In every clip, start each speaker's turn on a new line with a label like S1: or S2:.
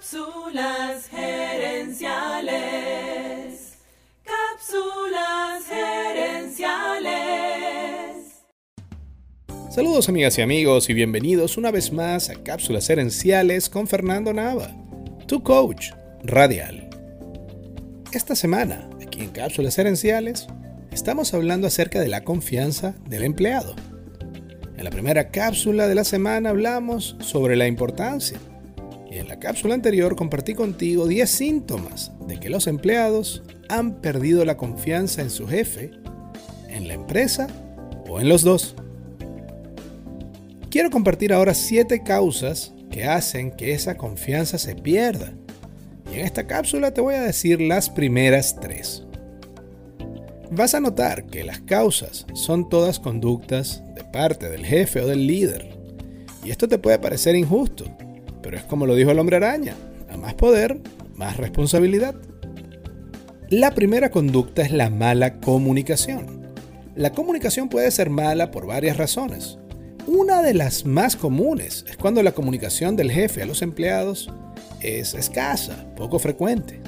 S1: Cápsulas gerenciales. Cápsulas gerenciales.
S2: Saludos amigas y amigos y bienvenidos una vez más a Cápsulas gerenciales con Fernando Nava, tu coach radial. Esta semana, aquí en Cápsulas gerenciales, estamos hablando acerca de la confianza del empleado. En la primera cápsula de la semana hablamos sobre la importancia y en la cápsula anterior compartí contigo 10 síntomas de que los empleados han perdido la confianza en su jefe, en la empresa o en los dos. Quiero compartir ahora 7 causas que hacen que esa confianza se pierda. Y en esta cápsula te voy a decir las primeras 3. Vas a notar que las causas son todas conductas de parte del jefe o del líder. Y esto te puede parecer injusto, pero es como lo dijo el hombre araña, a más poder, más responsabilidad. La primera conducta es la mala comunicación. La comunicación puede ser mala por varias razones. Una de las más comunes es cuando la comunicación del jefe a los empleados es escasa, poco frecuente.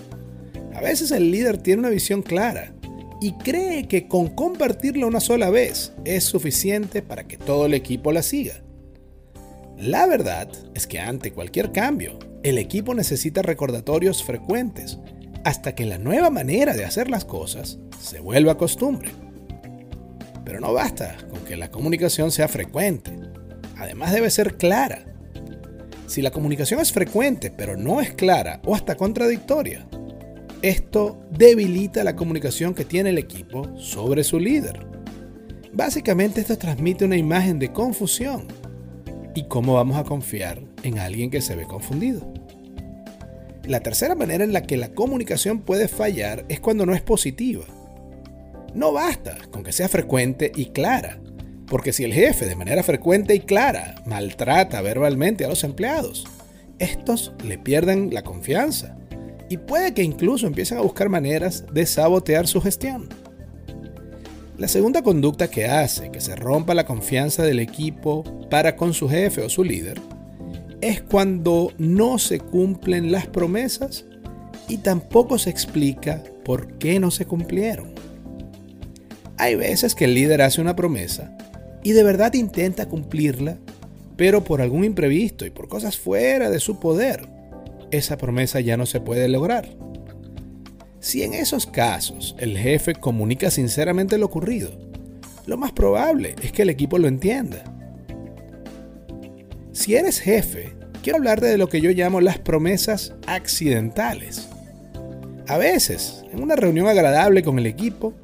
S2: A veces el líder tiene una visión clara y cree que con compartirla una sola vez es suficiente para que todo el equipo la siga. La verdad es que ante cualquier cambio, el equipo necesita recordatorios frecuentes hasta que la nueva manera de hacer las cosas se vuelva costumbre. Pero no basta con que la comunicación sea frecuente, además debe ser clara. Si la comunicación es frecuente pero no es clara o hasta contradictoria, esto debilita la comunicación que tiene el equipo sobre su líder. Básicamente esto transmite una imagen de confusión ¿Y cómo vamos a confiar en alguien que se ve confundido? La tercera manera en la que la comunicación puede fallar es cuando no es positiva. No basta con que sea frecuente y clara, porque si el jefe de manera frecuente y clara maltrata verbalmente a los empleados, estos le pierden la confianza y puede que incluso empiecen a buscar maneras de sabotear su gestión. La segunda conducta que hace que se rompa la confianza del equipo para con su jefe o su líder es cuando no se cumplen las promesas y tampoco se explica por qué no se cumplieron. Hay veces que el líder hace una promesa y de verdad intenta cumplirla, pero por algún imprevisto y por cosas fuera de su poder, esa promesa ya no se puede lograr. Si en esos casos el jefe comunica sinceramente lo ocurrido, lo más probable es que el equipo lo entienda. Si eres jefe, quiero hablarte de lo que yo llamo las promesas accidentales. A veces, en una reunión agradable con el equipo,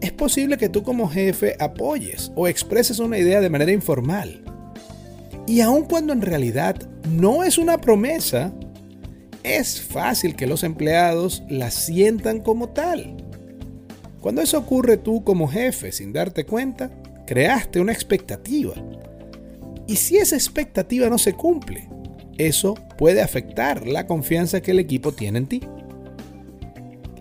S2: es posible que tú como jefe apoyes o expreses una idea de manera informal. Y aun cuando en realidad no es una promesa, es fácil que los empleados la sientan como tal. Cuando eso ocurre tú como jefe sin darte cuenta, creaste una expectativa. Y si esa expectativa no se cumple, eso puede afectar la confianza que el equipo tiene en ti.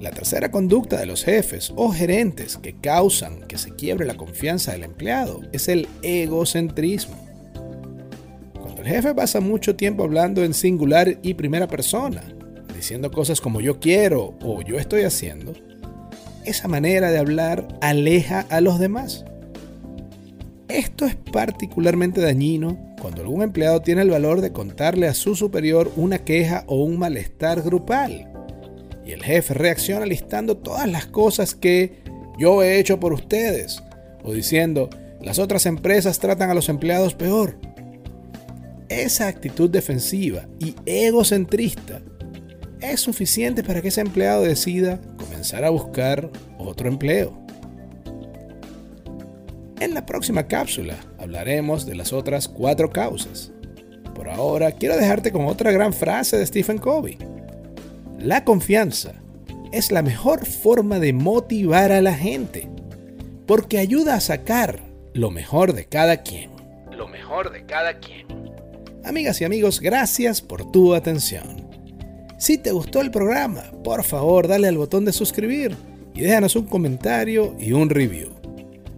S2: La tercera conducta de los jefes o gerentes que causan que se quiebre la confianza del empleado es el egocentrismo el jefe pasa mucho tiempo hablando en singular y primera persona, diciendo cosas como yo quiero o yo estoy haciendo, esa manera de hablar aleja a los demás. Esto es particularmente dañino cuando algún empleado tiene el valor de contarle a su superior una queja o un malestar grupal. Y el jefe reacciona listando todas las cosas que yo he hecho por ustedes. O diciendo, las otras empresas tratan a los empleados peor esa actitud defensiva y egocentrista es suficiente para que ese empleado decida comenzar a buscar otro empleo. En la próxima cápsula hablaremos de las otras cuatro causas. Por ahora quiero dejarte con otra gran frase de Stephen Covey. La confianza es la mejor forma de motivar a la gente porque ayuda a sacar lo mejor de cada quien. Lo mejor de cada quien. Amigas y amigos, gracias por tu atención. Si te gustó el programa, por favor dale al botón de suscribir y déjanos un comentario y un review.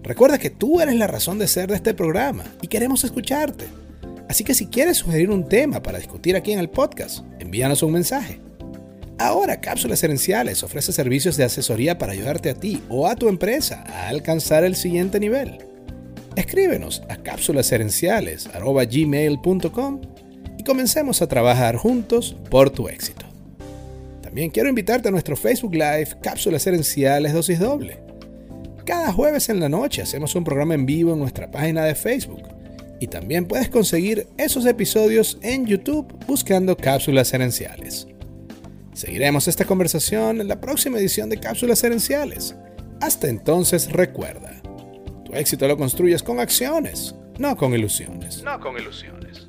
S2: Recuerda que tú eres la razón de ser de este programa y queremos escucharte. Así que si quieres sugerir un tema para discutir aquí en el podcast, envíanos un mensaje. Ahora Cápsulas Herenciales ofrece servicios de asesoría para ayudarte a ti o a tu empresa a alcanzar el siguiente nivel. Escríbenos a cápsulasherenciales.gmail.com y comencemos a trabajar juntos por tu éxito. También quiero invitarte a nuestro Facebook Live Cápsulas Herenciales Dosis Doble. Cada jueves en la noche hacemos un programa en vivo en nuestra página de Facebook. Y también puedes conseguir esos episodios en YouTube buscando Cápsulas Herenciales. Seguiremos esta conversación en la próxima edición de Cápsulas Herenciales. Hasta entonces recuerda, tu éxito lo construyes con acciones, no con ilusiones.
S3: No con ilusiones.